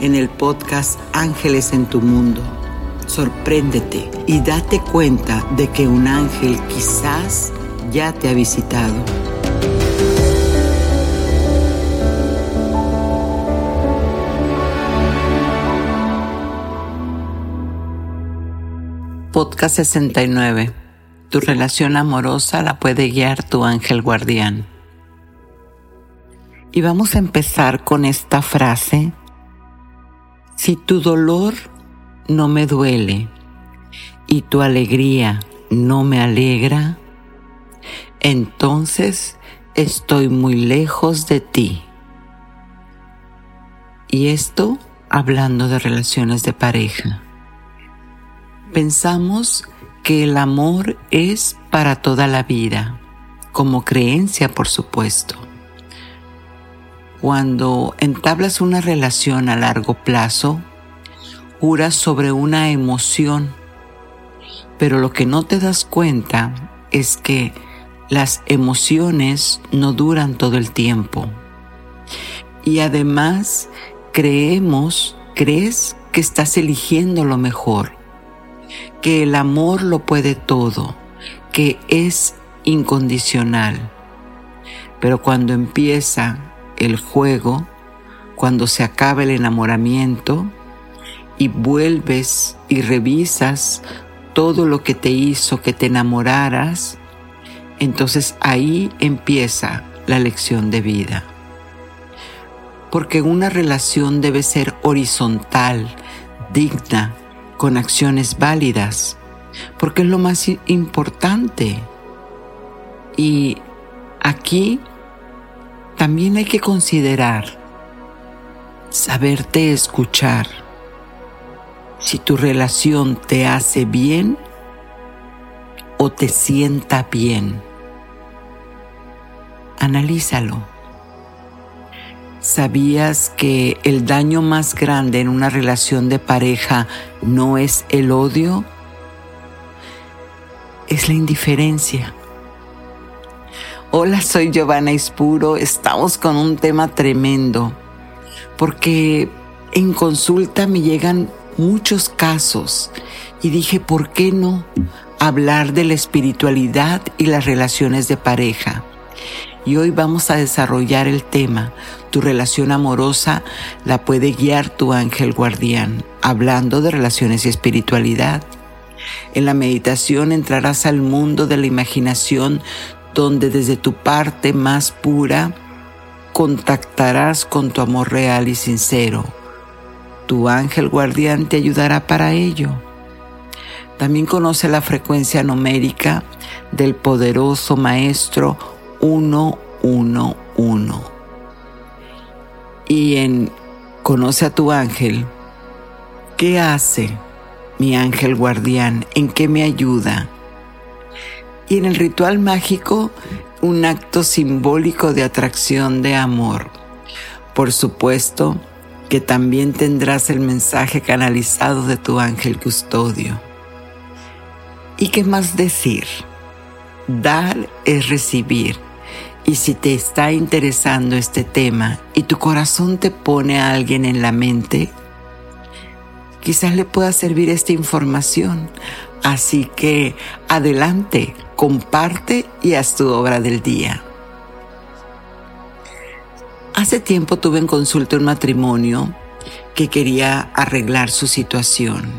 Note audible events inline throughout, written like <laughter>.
en el podcast Ángeles en tu Mundo. Sorpréndete y date cuenta de que un ángel quizás ya te ha visitado. Podcast 69. Tu relación amorosa la puede guiar tu ángel guardián. Y vamos a empezar con esta frase si tu dolor no me duele y tu alegría no me alegra, entonces estoy muy lejos de ti. Y esto hablando de relaciones de pareja. Pensamos que el amor es para toda la vida, como creencia por supuesto cuando entablas una relación a largo plazo, juras sobre una emoción, pero lo que no te das cuenta es que las emociones no duran todo el tiempo. Y además creemos, crees que estás eligiendo lo mejor, que el amor lo puede todo, que es incondicional. Pero cuando empieza el juego, cuando se acaba el enamoramiento y vuelves y revisas todo lo que te hizo que te enamoraras, entonces ahí empieza la lección de vida. Porque una relación debe ser horizontal, digna, con acciones válidas, porque es lo más importante. Y aquí también hay que considerar saberte escuchar. Si tu relación te hace bien o te sienta bien. Analízalo. ¿Sabías que el daño más grande en una relación de pareja no es el odio? Es la indiferencia. Hola, soy Giovanna Ispuro. Estamos con un tema tremendo porque en consulta me llegan muchos casos y dije, ¿por qué no hablar de la espiritualidad y las relaciones de pareja? Y hoy vamos a desarrollar el tema. Tu relación amorosa la puede guiar tu ángel guardián, hablando de relaciones y espiritualidad. En la meditación entrarás al mundo de la imaginación donde desde tu parte más pura contactarás con tu amor real y sincero. Tu ángel guardián te ayudará para ello. También conoce la frecuencia numérica del poderoso Maestro 111. Y en Conoce a tu ángel, ¿qué hace mi ángel guardián? ¿En qué me ayuda? Y en el ritual mágico un acto simbólico de atracción de amor. Por supuesto que también tendrás el mensaje canalizado de tu ángel custodio. ¿Y qué más decir? Dar es recibir. Y si te está interesando este tema y tu corazón te pone a alguien en la mente, quizás le pueda servir esta información. Así que adelante, comparte y haz tu obra del día. Hace tiempo tuve en consulta un matrimonio que quería arreglar su situación.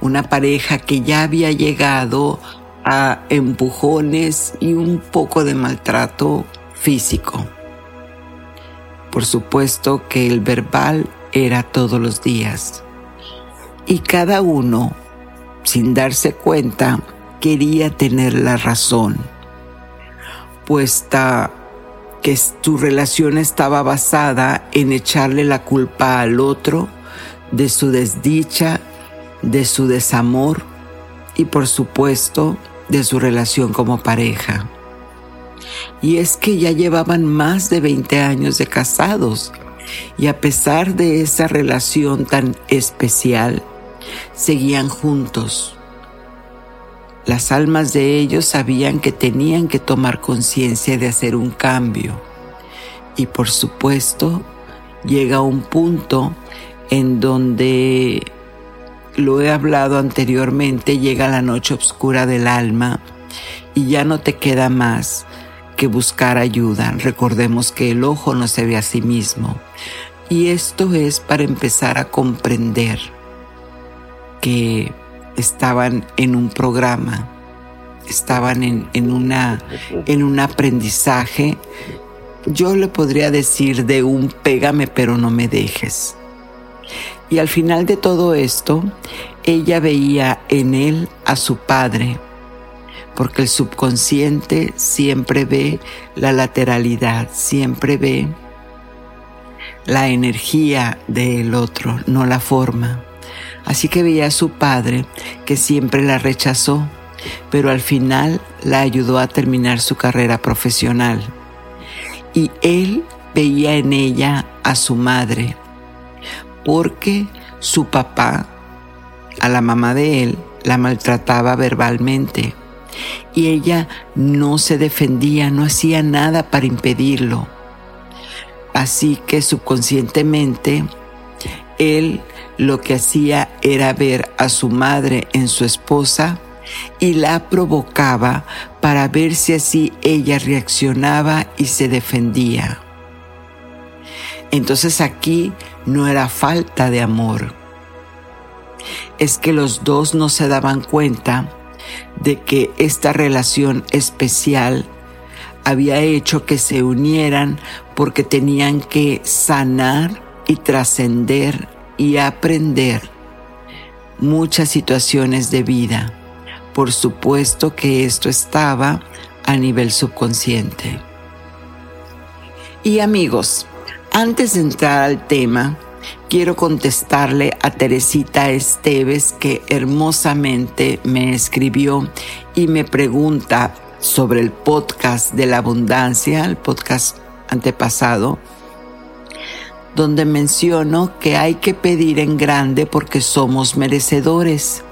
Una pareja que ya había llegado a empujones y un poco de maltrato físico. Por supuesto que el verbal era todos los días. Y cada uno, sin darse cuenta, quería tener la razón, puesta que tu relación estaba basada en echarle la culpa al otro de su desdicha, de su desamor y por supuesto de su relación como pareja. Y es que ya llevaban más de 20 años de casados y a pesar de esa relación tan especial, seguían juntos. Las almas de ellos sabían que tenían que tomar conciencia de hacer un cambio. Y por supuesto, llega un punto en donde lo he hablado anteriormente, llega la noche oscura del alma y ya no te queda más que buscar ayuda. Recordemos que el ojo no se ve a sí mismo. Y esto es para empezar a comprender que estaban en un programa, estaban en, en, una, en un aprendizaje. Yo le podría decir de un pégame pero no me dejes. Y al final de todo esto, ella veía en él a su padre, porque el subconsciente siempre ve la lateralidad, siempre ve la energía del otro, no la forma. Así que veía a su padre, que siempre la rechazó, pero al final la ayudó a terminar su carrera profesional. Y él veía en ella a su madre, porque su papá, a la mamá de él, la maltrataba verbalmente y ella no se defendía, no hacía nada para impedirlo. Así que subconscientemente él lo que hacía era ver a su madre en su esposa y la provocaba para ver si así ella reaccionaba y se defendía. Entonces aquí no era falta de amor. Es que los dos no se daban cuenta de que esta relación especial había hecho que se unieran porque tenían que sanar y trascender y aprender muchas situaciones de vida. Por supuesto que esto estaba a nivel subconsciente. Y amigos, antes de entrar al tema, quiero contestarle a Teresita Esteves que hermosamente me escribió y me pregunta sobre el podcast de la abundancia, el podcast antepasado, donde menciono que hay que pedir en grande porque somos merecedores.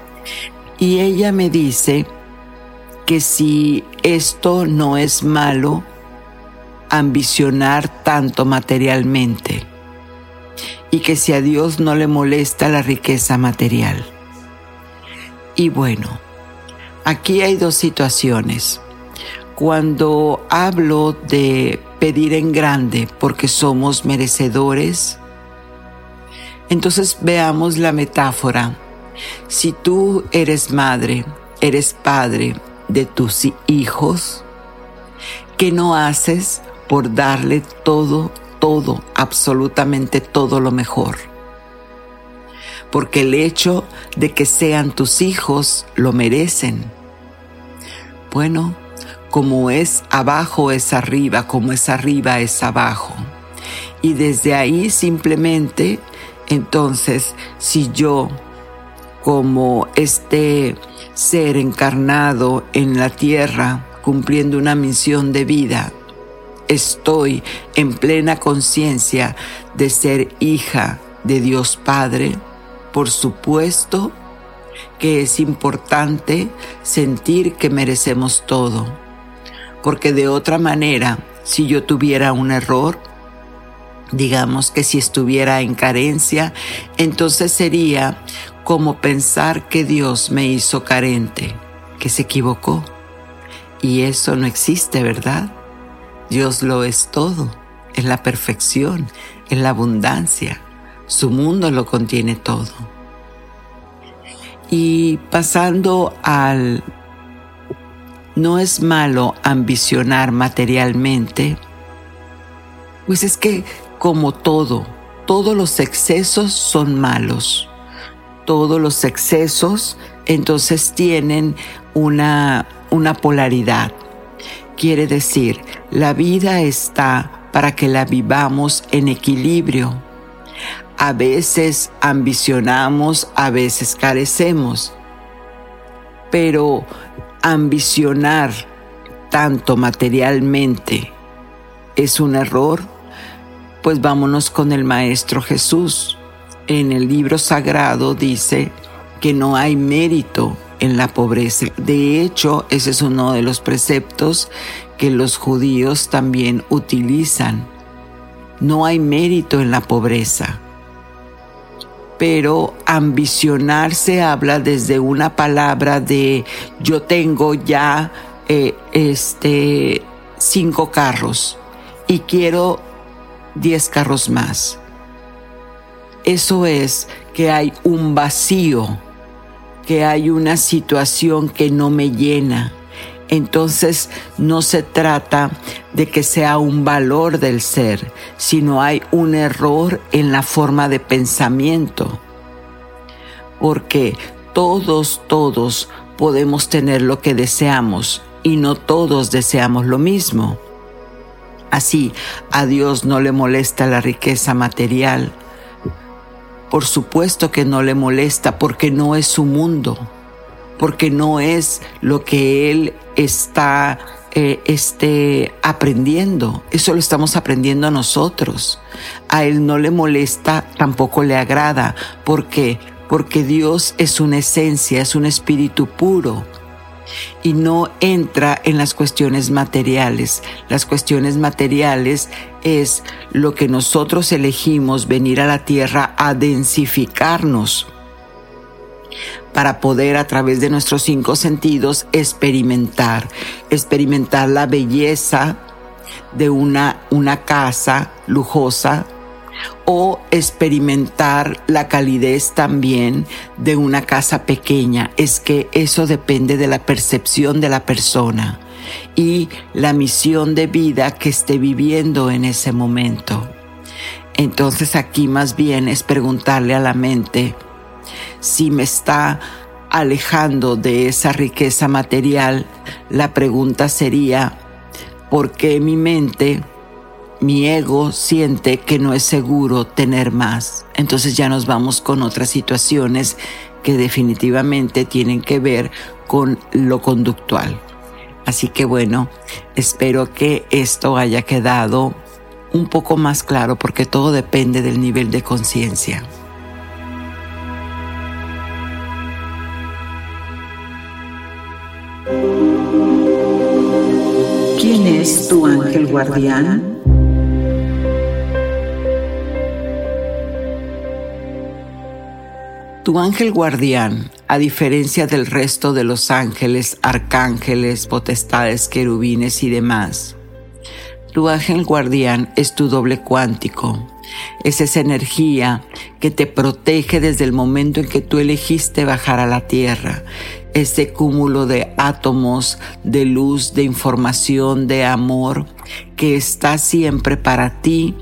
Y ella me dice que si esto no es malo, ambicionar tanto materialmente y que si a Dios no le molesta la riqueza material. Y bueno, aquí hay dos situaciones. Cuando hablo de pedir en grande porque somos merecedores, entonces veamos la metáfora. Si tú eres madre, eres padre de tus hijos, ¿qué no haces por darle todo, todo, absolutamente todo lo mejor. Porque el hecho de que sean tus hijos lo merecen. Bueno, como es abajo es arriba, como es arriba es abajo. Y desde ahí simplemente, entonces, si yo, como este ser encarnado en la tierra, cumpliendo una misión de vida, estoy en plena conciencia de ser hija de Dios Padre, por supuesto que es importante sentir que merecemos todo, porque de otra manera, si yo tuviera un error, digamos que si estuviera en carencia, entonces sería como pensar que Dios me hizo carente, que se equivocó. Y eso no existe, ¿verdad? Dios lo es todo, es la perfección, es la abundancia. Su mundo lo contiene todo. Y pasando al... No es malo ambicionar materialmente, pues es que como todo, todos los excesos son malos. Todos los excesos entonces tienen una, una polaridad. Quiere decir, la vida está para que la vivamos en equilibrio. A veces ambicionamos, a veces carecemos. Pero ambicionar tanto materialmente es un error, pues vámonos con el Maestro Jesús. En el libro sagrado dice que no hay mérito en la pobreza. De hecho, ese es uno de los preceptos que los judíos también utilizan. No hay mérito en la pobreza. Pero ambicionarse habla desde una palabra de yo tengo ya eh, este cinco carros y quiero diez carros más. Eso es que hay un vacío, que hay una situación que no me llena, entonces no se trata de que sea un valor del ser, sino hay un error en la forma de pensamiento. Porque todos, todos podemos tener lo que deseamos y no todos deseamos lo mismo. Así, a Dios no le molesta la riqueza material. Por supuesto que no le molesta porque no es su mundo porque no es lo que Él está eh, este, aprendiendo. Eso lo estamos aprendiendo nosotros. A Él no le molesta, tampoco le agrada. ¿Por qué? Porque Dios es una esencia, es un espíritu puro y no entra en las cuestiones materiales. Las cuestiones materiales es lo que nosotros elegimos venir a la tierra a densificarnos para poder a través de nuestros cinco sentidos experimentar, experimentar la belleza de una, una casa lujosa o experimentar la calidez también de una casa pequeña. Es que eso depende de la percepción de la persona y la misión de vida que esté viviendo en ese momento. Entonces aquí más bien es preguntarle a la mente, si me está alejando de esa riqueza material, la pregunta sería, ¿por qué mi mente, mi ego siente que no es seguro tener más? Entonces ya nos vamos con otras situaciones que definitivamente tienen que ver con lo conductual. Así que bueno, espero que esto haya quedado un poco más claro porque todo depende del nivel de conciencia. Es tu ángel guardián? Tu ángel guardián, a diferencia del resto de los ángeles, arcángeles, potestades, querubines y demás, tu ángel guardián es tu doble cuántico. Es esa energía que te protege desde el momento en que tú elegiste bajar a la tierra ese cúmulo de átomos, de luz, de información, de amor, que está siempre para ti,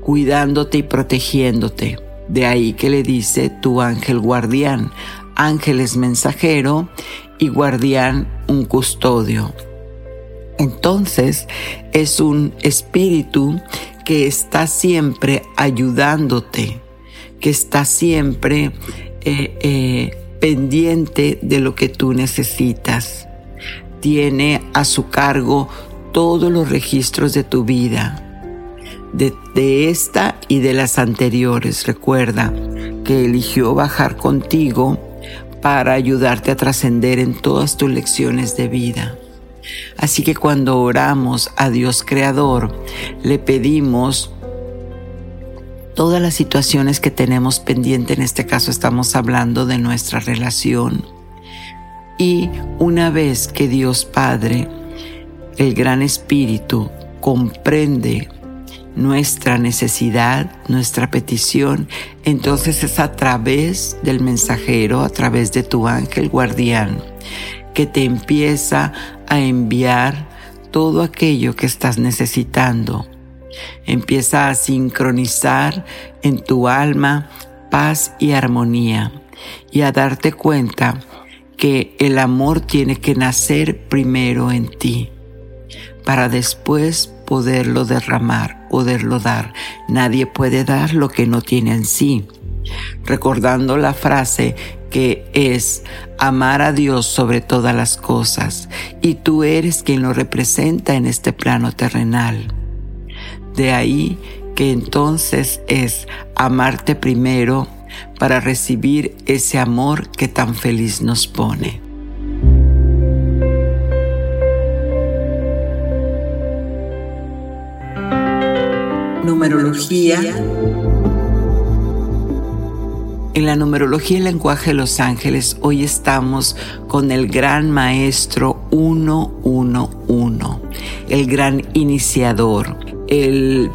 cuidándote y protegiéndote. De ahí que le dice tu ángel guardián. Ángel es mensajero y guardián un custodio. Entonces es un espíritu que está siempre ayudándote, que está siempre eh, eh, pendiente de lo que tú necesitas. Tiene a su cargo todos los registros de tu vida, de, esta y de las anteriores. Recuerda que eligió bajar contigo para ayudarte a trascender en todas tus lecciones de vida. Así que cuando oramos a Dios Creador, le pedimos todas las situaciones que tenemos pendiente, en este caso estamos hablando de nuestra relación. Y una vez que Dios Padre, el Gran Espíritu, comprende nuestra necesidad, nuestra petición, entonces es a través del mensajero, a través de tu ángel guardián, que te empieza a enviar todo aquello que estás necesitando. Empieza a sincronizar en tu alma paz y armonía y a darte cuenta que el amor tiene que nacer primero en ti para después poderlo derramar, poderlo dar. Nadie puede dar lo que no tiene en sí. Recordando la frase que es amar a Dios sobre todas las cosas y tú eres quien lo representa en este plano terrenal. De ahí que entonces es amarte primero para recibir ese amor que tan feliz nos pone. Numerología. En la numerología y el lenguaje de los ángeles, hoy estamos con el gran maestro 111, el gran iniciador. El,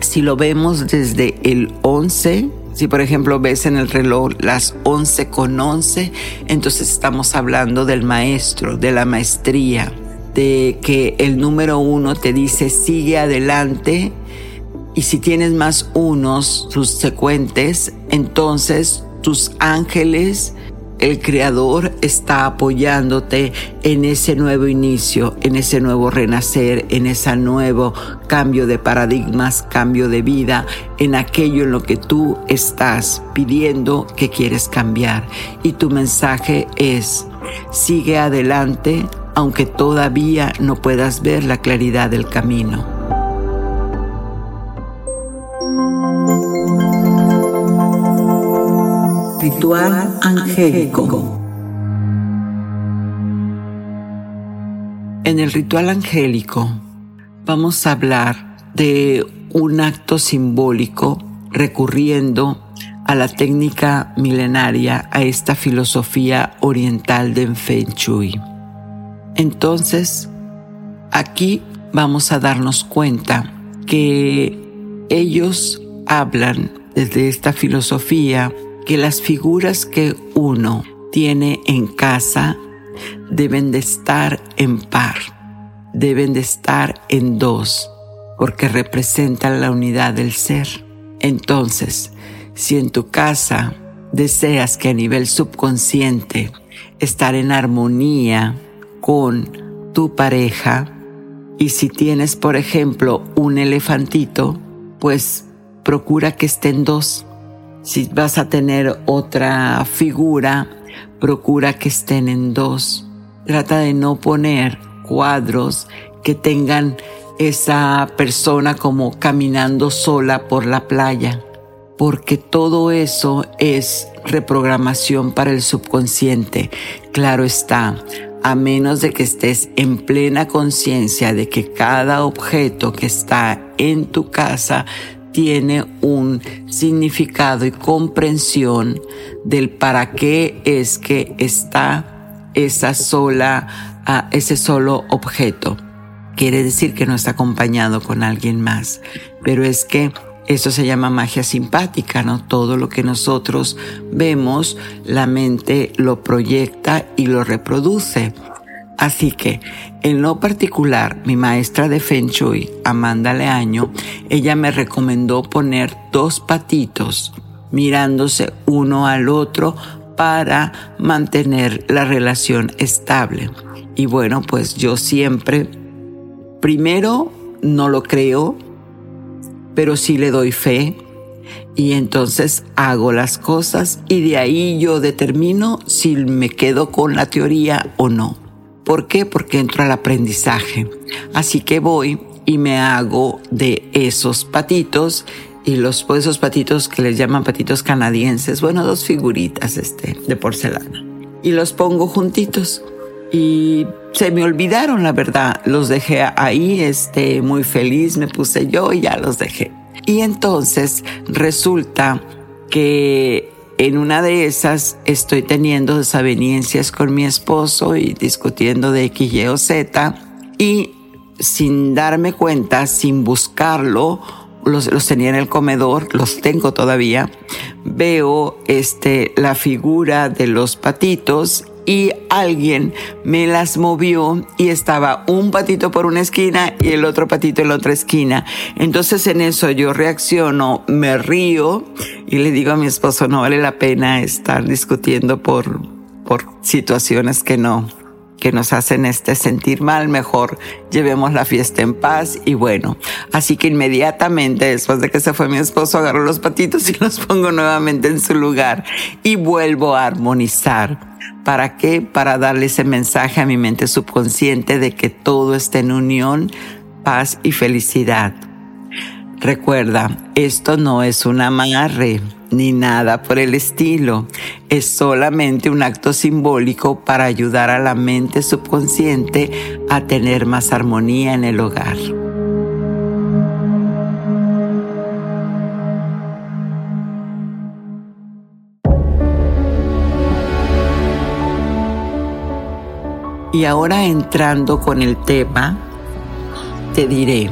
si lo vemos desde el 11, si por ejemplo ves en el reloj las 11 con 11, entonces estamos hablando del maestro, de la maestría, de que el número uno te dice sigue adelante y si tienes más unos subsecuentes, entonces tus ángeles, el Creador está apoyándote en ese nuevo inicio, en ese nuevo renacer, en ese nuevo cambio de paradigmas, cambio de vida, en aquello en lo que tú estás pidiendo que quieres cambiar. Y tu mensaje es, sigue adelante aunque todavía no puedas ver la claridad del camino. Ritual angélico. En el ritual angélico vamos a hablar de un acto simbólico recurriendo a la técnica milenaria, a esta filosofía oriental de Feng Shui. Entonces, aquí vamos a darnos cuenta que ellos hablan desde esta filosofía que las figuras que uno tiene en casa deben de estar en par, deben de estar en dos, porque representan la unidad del ser. Entonces, si en tu casa deseas que a nivel subconsciente estar en armonía con tu pareja, y si tienes, por ejemplo, un elefantito, pues procura que estén dos si vas a tener otra figura, procura que estén en dos. Trata de no poner cuadros que tengan esa persona como caminando sola por la playa, porque todo eso es reprogramación para el subconsciente. Claro está, a menos de que estés en plena conciencia de que cada objeto que está en tu casa tiene un significado y comprensión del para qué es que está esa sola, uh, ese solo objeto. Quiere decir que no está acompañado con alguien más, pero es que eso se llama magia simpática, ¿no? Todo lo que nosotros vemos, la mente lo proyecta y lo reproduce. Así que, en lo particular, mi maestra de Feng Shui, Amanda Leaño, ella me recomendó poner dos patitos mirándose uno al otro para mantener la relación estable. Y bueno, pues yo siempre, primero, no lo creo, pero sí le doy fe y entonces hago las cosas y de ahí yo determino si me quedo con la teoría o no. ¿Por qué? Porque entro al aprendizaje. Así que voy y me hago de esos patitos y los esos patitos que les llaman patitos canadienses, bueno, dos figuritas este de porcelana y los pongo juntitos y se me olvidaron, la verdad. Los dejé ahí, este, muy feliz me puse yo y ya los dejé. Y entonces resulta que en una de esas estoy teniendo desavenencias con mi esposo y discutiendo de X, Y o Z y sin darme cuenta, sin buscarlo, los, los, tenía en el comedor, los tengo todavía, veo este, la figura de los patitos y alguien me las movió y estaba un patito por una esquina y el otro patito en la otra esquina. Entonces en eso yo reacciono, me río y le digo a mi esposo, no vale la pena estar discutiendo por, por situaciones que no, nos hacen este sentir mal, mejor llevemos la fiesta en paz y bueno, así que inmediatamente después de que se fue mi esposo agarro los patitos y <laughs> los pongo nuevamente en su lugar y vuelvo a armonizar ¿Para qué? Para darle ese mensaje a mi mente subconsciente de que todo está en unión, paz y felicidad. Recuerda, esto no es un amarre ni nada por el estilo. Es solamente un acto simbólico para ayudar a la mente subconsciente a tener más armonía en el hogar. Y ahora entrando con el tema, te diré,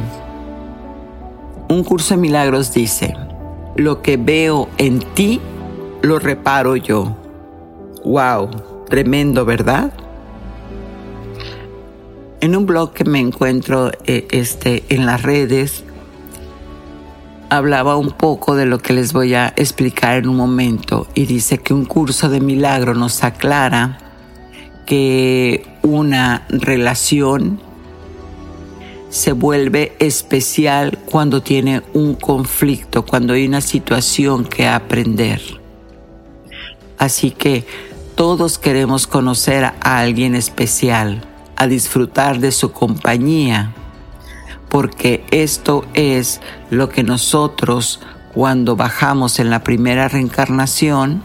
un curso de milagros dice, lo que veo en ti, lo reparo yo. Wow, tremendo, ¿verdad? En un blog que me encuentro eh, este, en las redes, hablaba un poco de lo que les voy a explicar en un momento y dice que un curso de milagro nos aclara que una relación se vuelve especial cuando tiene un conflicto, cuando hay una situación que aprender. Así que todos queremos conocer a alguien especial, a disfrutar de su compañía, porque esto es lo que nosotros cuando bajamos en la primera reencarnación,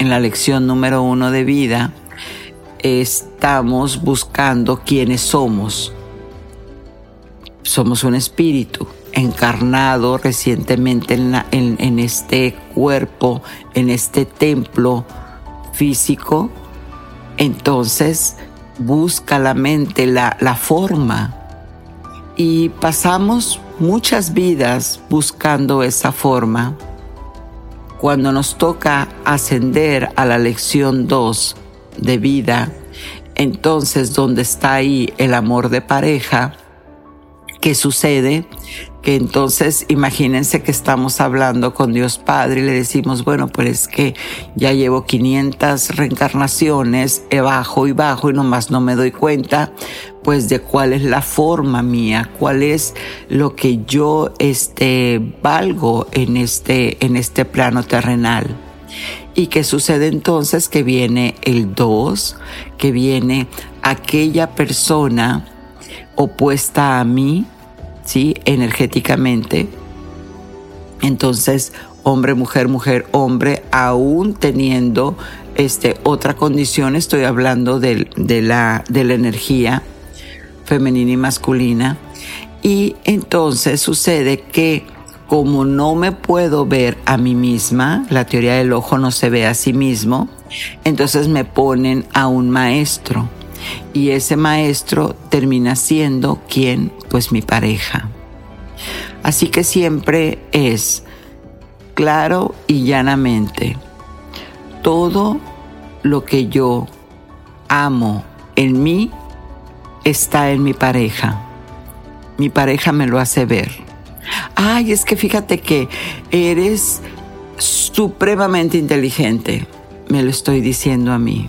en la lección número uno de vida, estamos buscando quiénes somos. Somos un espíritu encarnado recientemente en, este cuerpo, en este templo físico. Entonces busca la mente la, la forma y pasamos muchas vidas buscando esa forma. Cuando nos toca ascender a la lección 2, de vida, entonces donde está ahí el amor de pareja, ¿qué sucede? Que entonces imagínense que estamos hablando con Dios Padre y le decimos, bueno, pues es que ya llevo 500 reencarnaciones, bajo y bajo y nomás no me doy cuenta, pues de cuál es la forma mía, cuál es lo que yo este valgo en este en este plano terrenal. ¿Y qué sucede entonces? Que viene el 2, que viene aquella persona opuesta a mí, ¿sí? Energéticamente. Entonces, hombre, mujer, mujer, hombre, aún teniendo este, otra condición, estoy hablando de, la, de la energía femenina y masculina. Y entonces sucede que como no me puedo ver a mí misma, la teoría del ojo no se ve a sí mismo, entonces me ponen a un maestro y ese maestro termina siendo quien, pues mi pareja. Así que siempre es claro y llanamente todo lo que yo amo en mí está en mi pareja. Mi pareja me lo hace ver ay, es que fíjate que eres supremamente inteligente, me lo estoy diciendo a mí.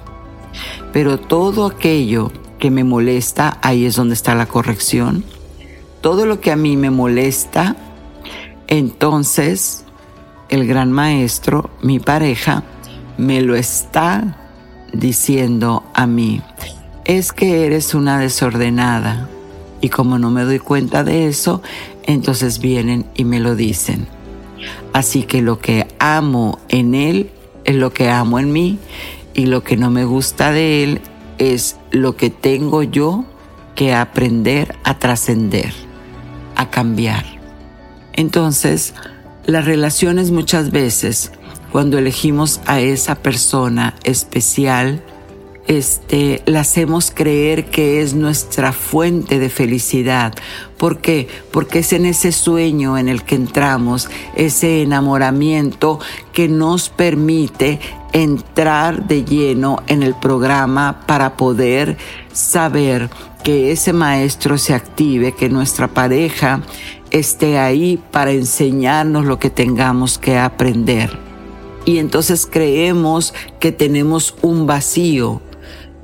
Pero todo aquello que me molesta, ahí es donde está la corrección. Todo lo que a mí me molesta, entonces el gran maestro, mi pareja, me lo está diciendo a mí. Es que eres una desordenada. Y como no me doy cuenta de eso, entonces vienen y me lo dicen. Así que lo que amo en Él es lo que amo en mí y lo que no me gusta de Él es lo que tengo yo que aprender a trascender, a cambiar. Entonces, las relaciones muchas veces, cuando elegimos a esa persona especial, este, la hacemos creer que es nuestra fuente de felicidad. ¿Por qué? Porque es en ese sueño en el que entramos, ese enamoramiento que nos permite entrar de lleno en el programa para poder saber que ese maestro se active, que nuestra pareja esté ahí para enseñarnos lo que tengamos que aprender. Y entonces creemos que tenemos un vacío,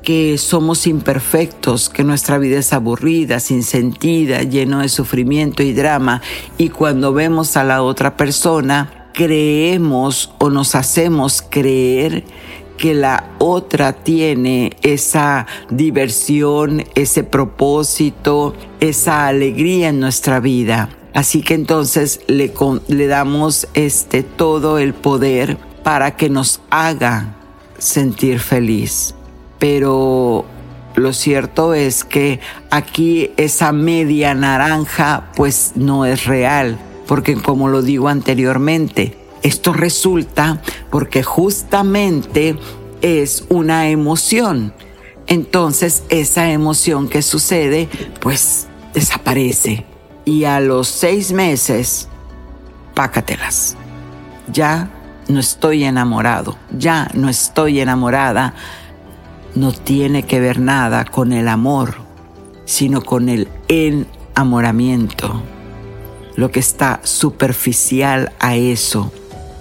que somos imperfectos, que nuestra vida es aburrida, sin sentida, lleno de sufrimiento y drama. Y cuando vemos a la otra persona, creemos o nos hacemos creer que la otra tiene esa diversión, ese propósito, esa alegría en nuestra vida. Así que entonces le, le damos este todo el poder para que nos haga sentir feliz pero lo cierto es que aquí esa media naranja pues no es real, porque como lo digo anteriormente, esto resulta porque justamente es una emoción. Entonces esa emoción que sucede pues desaparece y a los seis meses, pácatelas. Ya no estoy enamorado, ya no estoy enamorada no tiene que ver nada con el amor, sino con el enamoramiento, lo que está superficial a eso,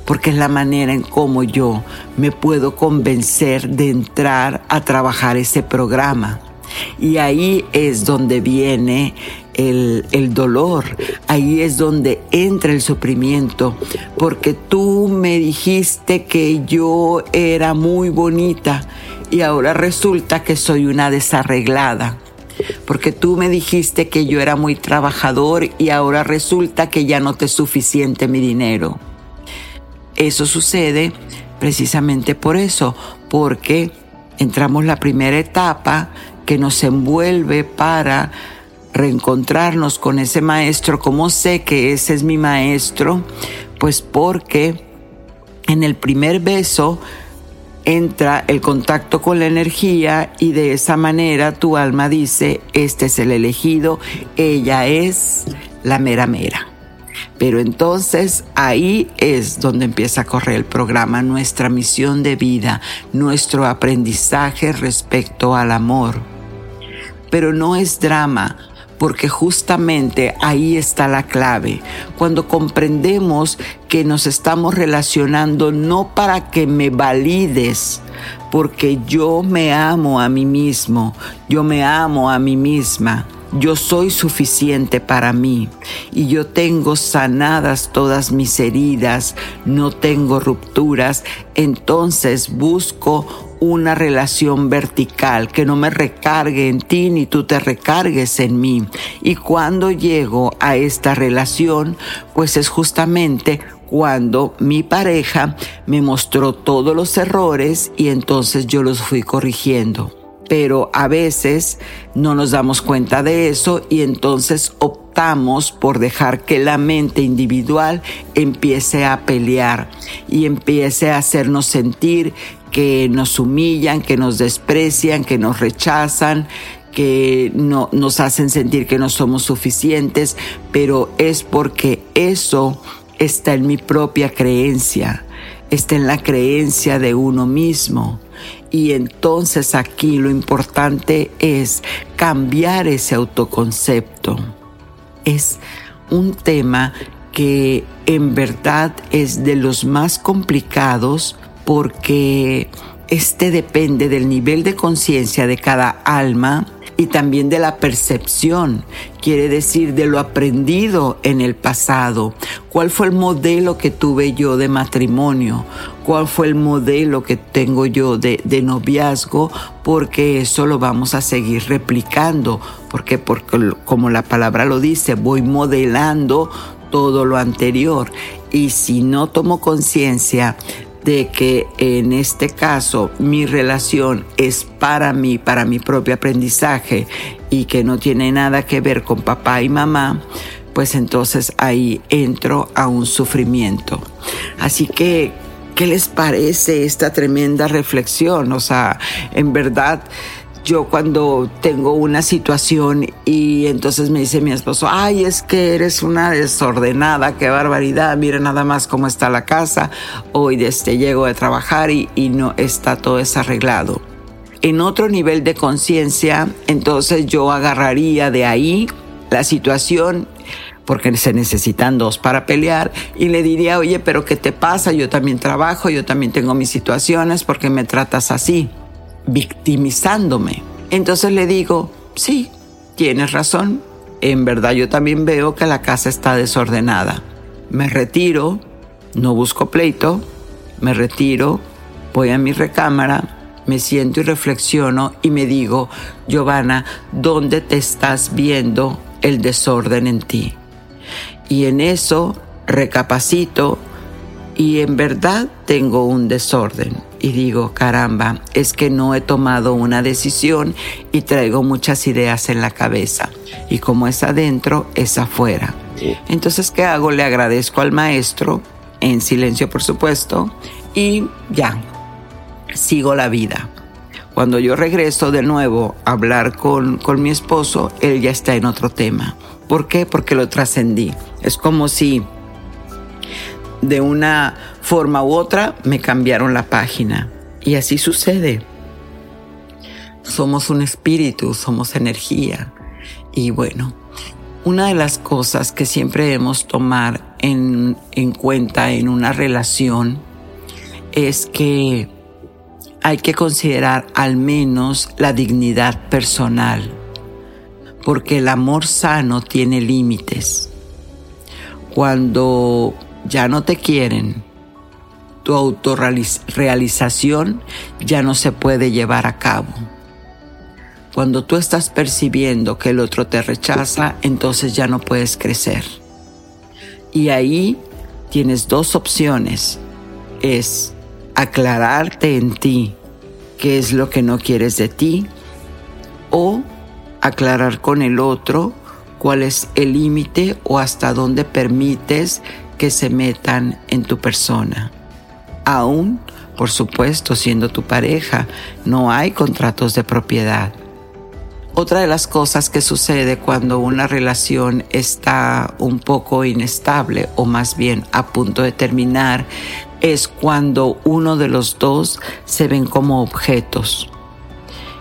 porque es la manera en cómo yo me puedo convencer de entrar a trabajar ese programa. Y ahí es donde viene el, el, dolor, ahí es donde entra el sufrimiento, porque tú me dijiste que yo era muy bonita y ahora resulta que soy una desarreglada. Porque tú me dijiste que yo era muy trabajador y ahora resulta que ya no te es suficiente mi dinero. Eso sucede precisamente por eso, porque entramos la primera etapa que nos envuelve para reencontrarnos con ese maestro. ¿Cómo sé que ese es mi maestro? Pues porque en el primer beso entra el contacto con la energía y de esa manera tu alma dice, este es el elegido, ella es la mera mera. Pero entonces ahí es donde empieza a correr el programa, nuestra misión de vida, nuestro aprendizaje respecto al amor. Pero no es drama, porque justamente ahí está la clave. Cuando comprendemos que nos estamos relacionando no para que me valides, porque yo me amo a mí mismo, yo me amo a mí misma. Yo soy suficiente para mí y yo tengo sanadas todas mis heridas, no tengo rupturas, entonces busco una relación vertical, que no me recargue en ti ni tú te recargues en mí. Y cuando llego a esta relación, pues es justamente cuando mi pareja me mostró todos los errores y entonces yo los fui corrigiendo. Pero a veces no nos damos cuenta de eso y entonces optamos por dejar que la mente individual empiece a pelear y empiece a hacernos sentir que nos humillan, que nos desprecian, que nos rechazan, que no, nos hacen sentir que no somos suficientes, pero es porque eso está en mi propia creencia, está en la creencia de uno mismo. Y entonces aquí lo importante es cambiar ese autoconcepto. Es un tema que en verdad es de los más complicados porque este depende del nivel de conciencia de cada alma y también de la percepción, quiere decir de lo aprendido en el pasado. ¿Cuál fue el modelo que tuve yo de matrimonio? ¿Cuál fue el modelo que tengo yo de, de noviazgo? Porque eso lo vamos a seguir replicando, porque, porque como la palabra lo dice, voy modelando todo lo anterior. Y si no tomo conciencia de que en este caso mi relación es para mí, para mi propio aprendizaje y que no tiene nada que ver con papá y mamá, pues entonces ahí entro a un sufrimiento. Así que, ¿qué les parece esta tremenda reflexión? O sea, en verdad yo cuando tengo una situación y entonces me dice mi esposo, ay, es que eres una desordenada, qué barbaridad, mira nada más cómo está la casa, hoy desde llego de trabajar y, y no está todo desarreglado. En otro nivel de conciencia, entonces yo agarraría de ahí la situación porque se necesitan dos para pelear y le diría, oye, pero ¿qué te pasa? Yo también trabajo, yo también tengo mis situaciones, ¿por qué me tratas así? Victimizándome. Entonces le digo, sí, tienes razón. En verdad yo también veo que la casa está desordenada. Me retiro, no busco pleito, me retiro, voy a mi recámara, me siento y reflexiono y me digo, Giovanna, ¿dónde te estás viendo el desorden en ti? Y en eso recapacito y en verdad tengo un desorden y digo, caramba, es que no he tomado una decisión y traigo muchas ideas en la cabeza. Y como es adentro, es afuera. Entonces, ¿qué hago? Le agradezco al maestro, en silencio por supuesto, y ya, sigo la vida. Cuando yo regreso de nuevo a hablar con, con mi esposo, él ya está en otro tema. ¿Por qué? Porque lo trascendí. Es como si de una forma u otra me cambiaron la página. Y así sucede. Somos un espíritu, somos energía. Y bueno, una de las cosas que siempre debemos tomar en, en cuenta en una relación es que hay que considerar al menos la dignidad personal, porque el amor sano tiene límites. Cuando ya no te quieren, tu autorrealización ya no se puede llevar a cabo. Cuando tú estás percibiendo que el otro te rechaza, entonces ya no puedes crecer. Y ahí tienes dos opciones. Es aclararte en ti qué es lo que no quieres de ti o aclarar con el otro cuál es el límite o hasta dónde permites se metan en tu persona. Aún, por supuesto, siendo tu pareja, no hay contratos de propiedad. Otra de las cosas que sucede cuando una relación está un poco inestable o más bien a punto de terminar es cuando uno de los dos se ven como objetos.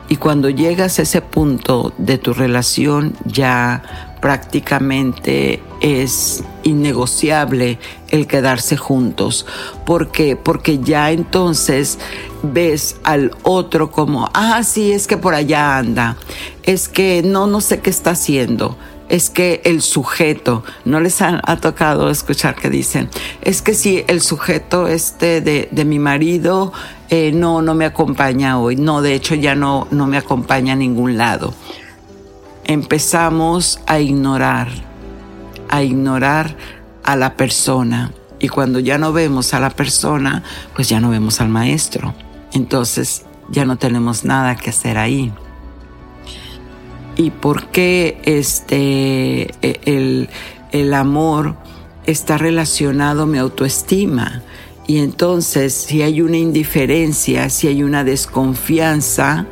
Y cuando llegas a ese punto de tu relación ya prácticamente es innegociable el quedarse juntos. ¿Por qué? Porque ya entonces ves al otro como, ah, sí, es que por allá anda, es que no, no sé qué está haciendo. Es que el sujeto, no les ha, tocado escuchar que dicen, es que si el sujeto este de, de mi marido eh, no, no me acompaña hoy, no, de hecho ya no, no me acompaña a ningún lado empezamos a ignorar, a ignorar a la persona. Y cuando ya no vemos a la persona, pues ya no vemos al maestro. Entonces ya no tenemos nada que hacer ahí. ¿Y por qué este, e, el, el amor está relacionado a mi autoestima? Y entonces si hay una indiferencia, si hay una desconfianza,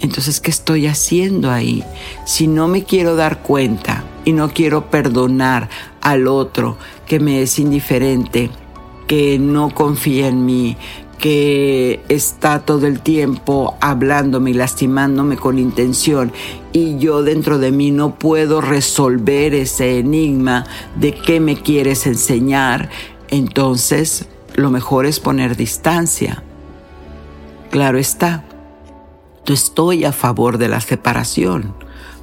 entonces, ¿qué estoy haciendo ahí? Si no me quiero dar cuenta y no quiero perdonar al otro que me es indiferente, que no confía en mí, que está todo el tiempo hablándome y lastimándome con intención y yo dentro de mí no puedo resolver ese enigma de qué me quieres enseñar, entonces lo mejor es poner distancia. Claro está, estoy a favor de la separación.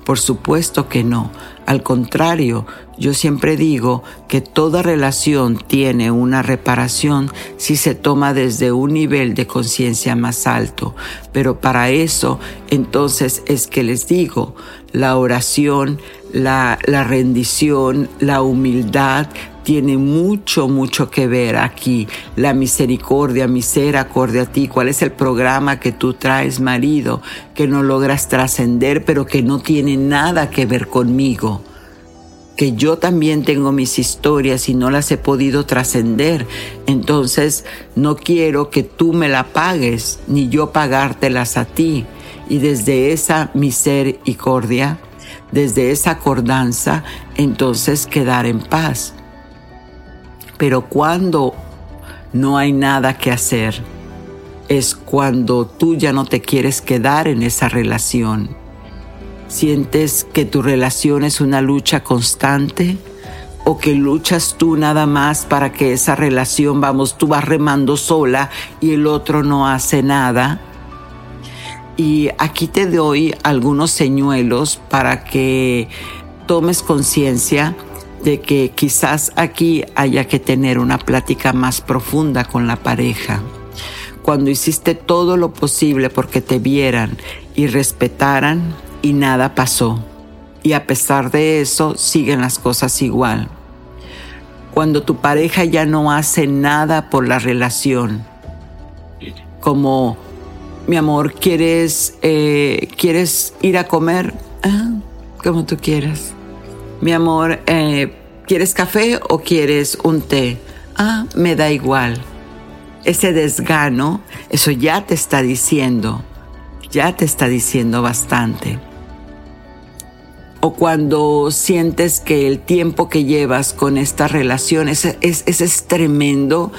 Por supuesto que no. Al contrario, yo siempre digo que toda relación tiene una reparación si se toma desde un nivel de conciencia más alto. Pero para eso, entonces es que les digo, la oración, la, la rendición, la humildad tiene mucho, mucho que ver aquí. La misericordia, misericordia a ti. ¿Cuál es el programa que tú traes, marido, que no logras trascender, pero que no tiene nada que ver conmigo? que yo también tengo mis historias y no las he podido trascender. Entonces no quiero que tú me la pagues, ni yo pagártelas a ti. Y desde esa misericordia, desde esa acordanza, entonces quedar en paz. Pero cuando no hay nada que hacer, es cuando tú ya no te quieres quedar en esa relación. Sientes que tu relación es una lucha constante o que luchas tú nada más para que esa relación, vamos, tú vas remando sola y el otro no hace nada. Y aquí te doy algunos señuelos para que tomes conciencia de que quizás aquí haya que tener una plática más profunda con la pareja. Cuando hiciste todo lo posible porque te vieran y respetaran y nada pasó. Y a pesar de eso siguen las cosas igual. Cuando tu pareja ya no hace nada por la relación, como mi amor, ¿quieres, eh, ¿quieres ir a comer? Ah, como tú quieras mi amor, eh, ¿quieres café o quieres un té? Ah, me da igual. Ese desgano, eso ya te está diciendo, ya te está diciendo bastante. O cuando sientes que el tiempo que llevas con esta relación es, es, es, tremendo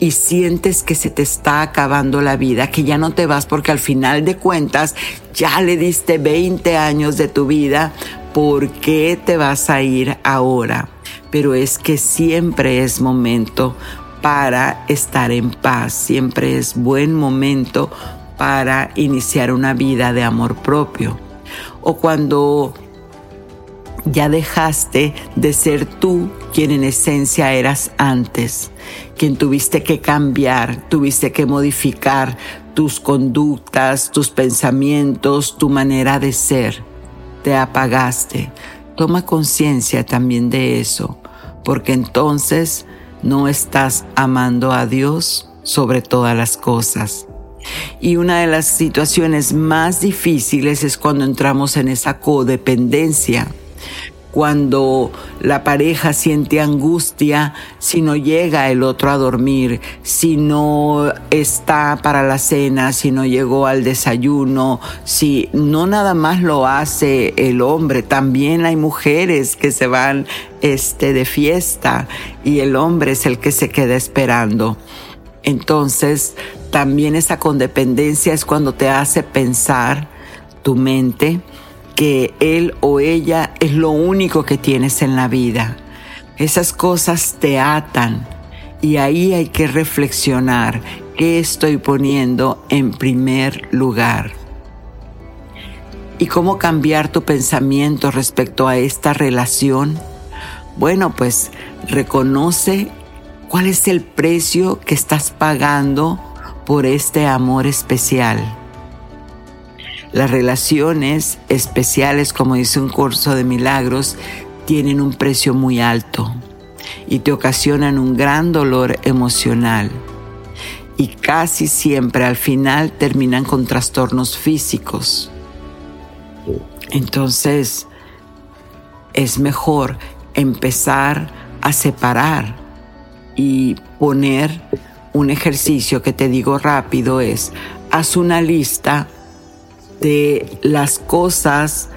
y sientes que se te está acabando la vida, que ya no te vas porque al final de cuentas ya le diste 20 años de tu vida ¿por qué te vas a ir ahora? Pero es que siempre es momento para estar en paz, siempre es buen momento para iniciar una vida de amor propio. O cuando ya dejaste de ser tú quien en esencia eras antes, quien tuviste que cambiar, tuviste que modificar tus conductas, tus pensamientos, tu manera de ser te apagaste. Toma conciencia también de eso, porque entonces no estás amando a Dios sobre todas las cosas. Y una de las situaciones más difíciles es cuando entramos en esa codependencia cuando la pareja siente angustia si no llega el otro a dormir, si no está para la cena, si no llegó al desayuno, si no nada más lo hace el hombre, también hay mujeres que se van este de fiesta y el hombre es el que se queda esperando. Entonces, también esa condependencia es cuando te hace pensar tu mente que él o ella es lo único que tienes en la vida. Esas cosas te atan y ahí hay que reflexionar qué estoy poniendo en primer lugar. ¿Y cómo cambiar tu pensamiento respecto a esta relación? Bueno, pues reconoce cuál es el precio que estás pagando por este amor especial las relaciones especiales, como dice un curso de milagros, tienen un precio muy alto y te ocasionan un gran dolor emocional. Y casi siempre al final terminan con trastornos físicos. Entonces, es mejor empezar a separar y poner un ejercicio que te digo rápido es, haz una lista de las cosas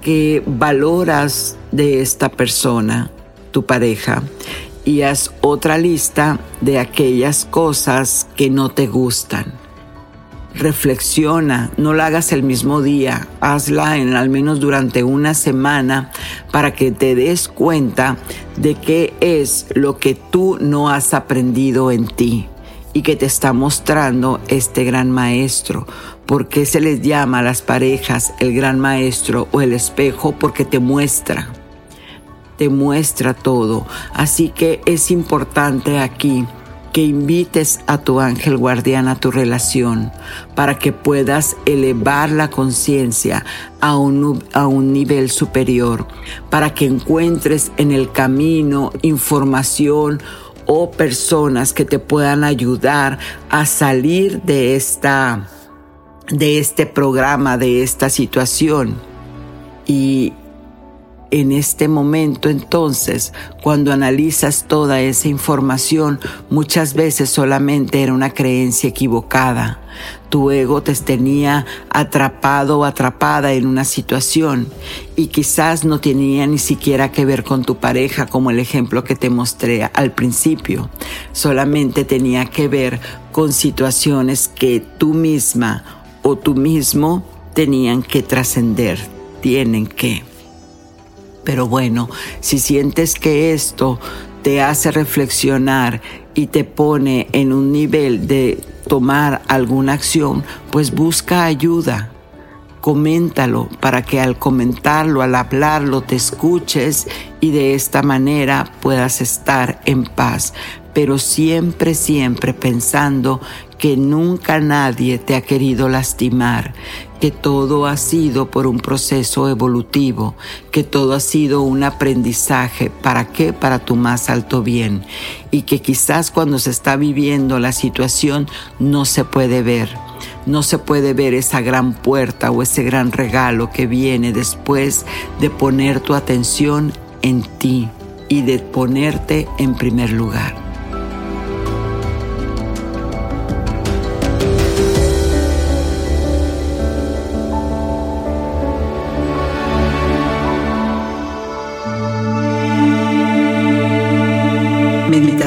que valoras de esta persona, tu pareja, y haz otra lista de aquellas cosas que no te gustan. Reflexiona, no la hagas el mismo día, hazla en al menos durante una semana para que te des cuenta de qué es lo que tú no has aprendido en ti y que te está mostrando este gran maestro. ¿Por qué se les llama a las parejas el gran maestro o el espejo? Porque te muestra, te muestra todo. Así que es importante aquí que invites a tu ángel guardián a tu relación para que puedas elevar la conciencia a un, a un nivel superior, para que encuentres en el camino información o personas que te puedan ayudar a salir de esta de este programa, de esta situación. Y en este momento entonces, cuando analizas toda esa información, muchas veces solamente era una creencia equivocada. Tu ego te tenía atrapado o atrapada en una situación y quizás no tenía ni siquiera que ver con tu pareja como el ejemplo que te mostré al principio. Solamente tenía que ver con situaciones que tú misma o tú mismo tenían que trascender, tienen que. Pero bueno, si sientes que esto te hace reflexionar y te pone en un nivel de tomar alguna acción, pues busca ayuda. Coméntalo para que al comentarlo, al hablarlo, te escuches y de esta manera puedas estar en paz. Pero siempre, siempre pensando que nunca nadie te ha querido lastimar, que todo ha sido por un proceso evolutivo, que todo ha sido un aprendizaje. ¿Para qué? Para tu más alto bien. Y que quizás cuando se está viviendo la situación no se puede ver. No se puede ver esa gran puerta o ese gran regalo que viene después de poner tu atención en ti y de ponerte en primer lugar.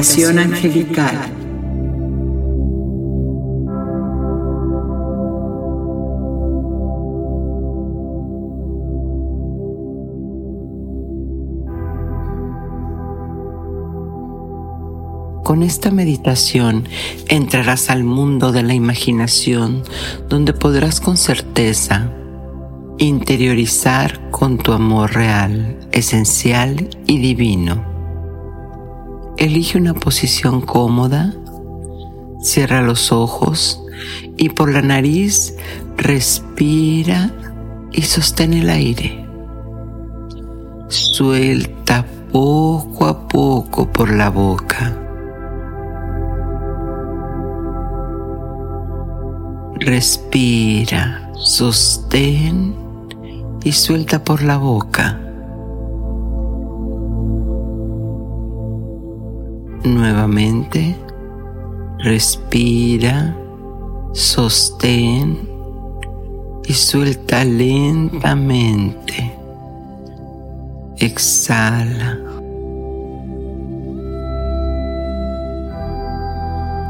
Meditación angelical. Con esta meditación entrarás al mundo de la imaginación donde podrás con certeza interiorizar con tu amor real, esencial y divino Elige una posición cómoda, cierra los ojos y por la nariz respira y sostén el aire. Suelta poco a poco por la boca. Respira, sostén y suelta por la boca. Nuevamente, respira, sostén y suelta lentamente. Exhala.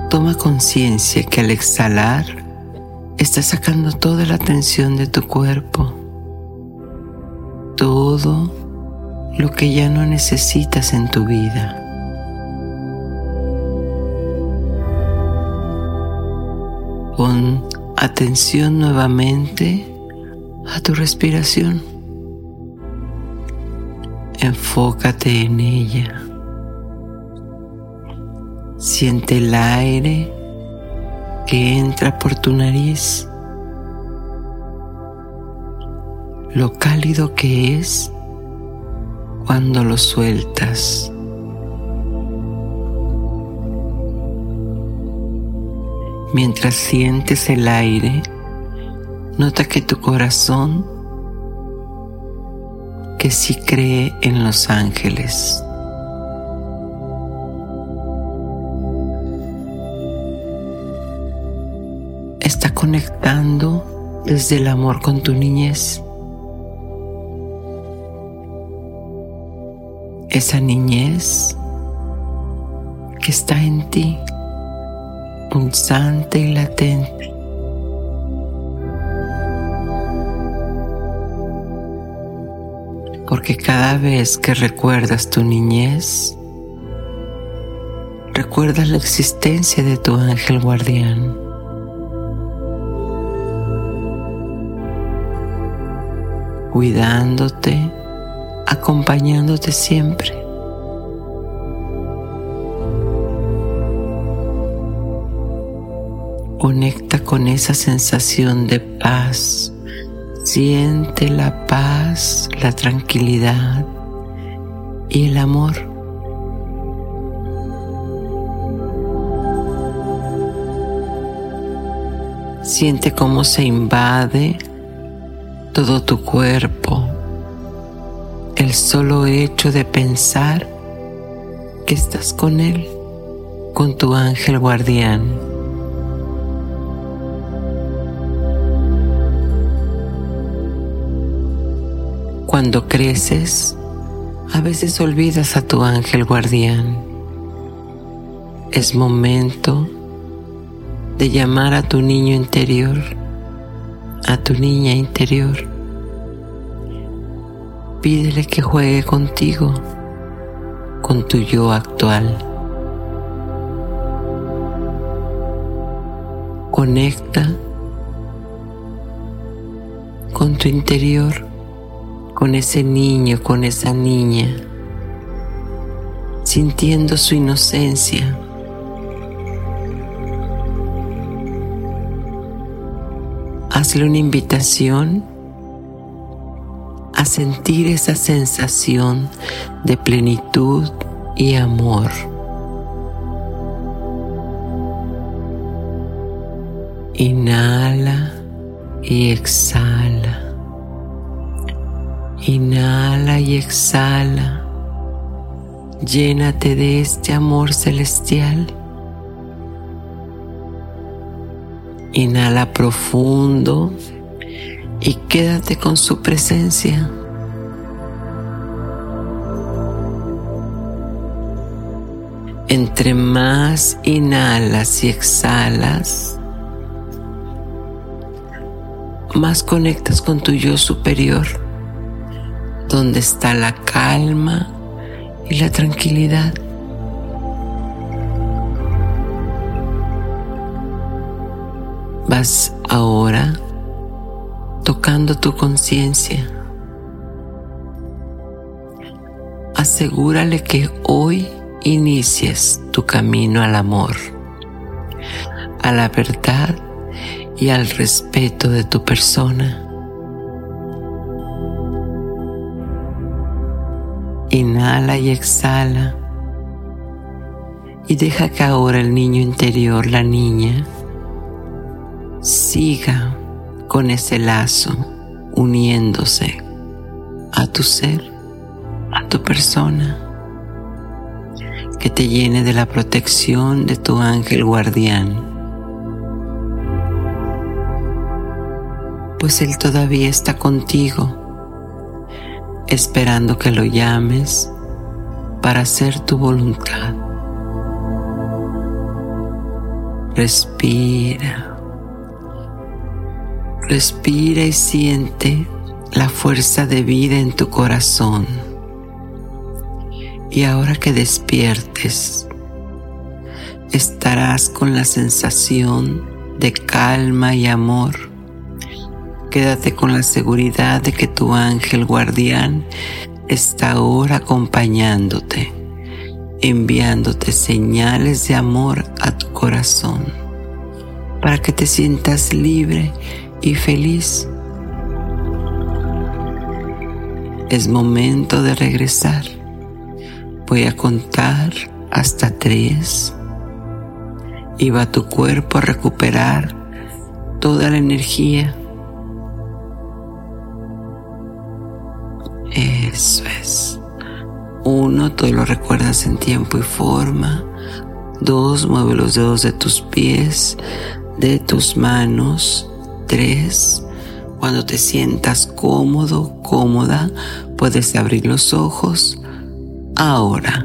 Toma conciencia que al exhalar estás sacando toda la tensión de tu cuerpo, todo lo que ya no necesitas en tu vida. Pon atención nuevamente a tu respiración. Enfócate en ella. Siente el aire que entra por tu nariz. Lo cálido que es cuando lo sueltas. Mientras sientes el aire, nota que tu corazón, que sí cree en los ángeles, está conectando desde el amor con tu niñez. Esa niñez que está en ti pulsante y latente. Porque cada vez que recuerdas tu niñez, recuerdas la existencia de tu ángel guardián. cuidándote, acompañándote siempre. Conecta con esa sensación de paz. Siente la paz, la tranquilidad y el amor. Siente cómo se invade todo tu cuerpo. El solo hecho de pensar que estás con Él, con tu ángel guardián. Cuando creces, a veces olvidas a tu ángel guardián. Es momento de llamar a tu niño interior, a tu niña interior. Pídele que juegue contigo, con tu yo actual. Conecta con tu interior con ese niño, con esa niña, sintiendo su inocencia. Hazle una invitación a sentir esa sensación de plenitud y amor. Inhala y exhala. Inhala y exhala. Llénate de este amor celestial. Inhala profundo y quédate con su presencia. Entre más inhalas y exhalas, más conectas con tu yo superior donde está la calma y la tranquilidad. Vas ahora tocando tu conciencia. Asegúrale que hoy inicies tu camino al amor, a la verdad y al respeto de tu persona. Inhala y exhala. Y deja que ahora el niño interior, la niña, siga con ese lazo uniéndose a tu ser, a tu persona, que te llene de la protección de tu ángel guardián. Pues Él todavía está contigo esperando que lo llames para hacer tu voluntad. Respira. Respira y siente la fuerza de vida en tu corazón. Y ahora que despiertes, estarás con la sensación de calma y amor quédate con la seguridad de que tu ángel guardián está ahora acompañándote, enviándote señales de amor a tu corazón, para que te sientas libre y feliz. Es momento de regresar. Voy a contar hasta tres y va tu cuerpo a recuperar toda la energía Eso es. Uno, todo lo recuerdas en tiempo y forma. Dos, mueve los dedos de tus pies, de tus manos. Tres, cuando te sientas cómodo, cómoda, puedes abrir los ojos. Ahora.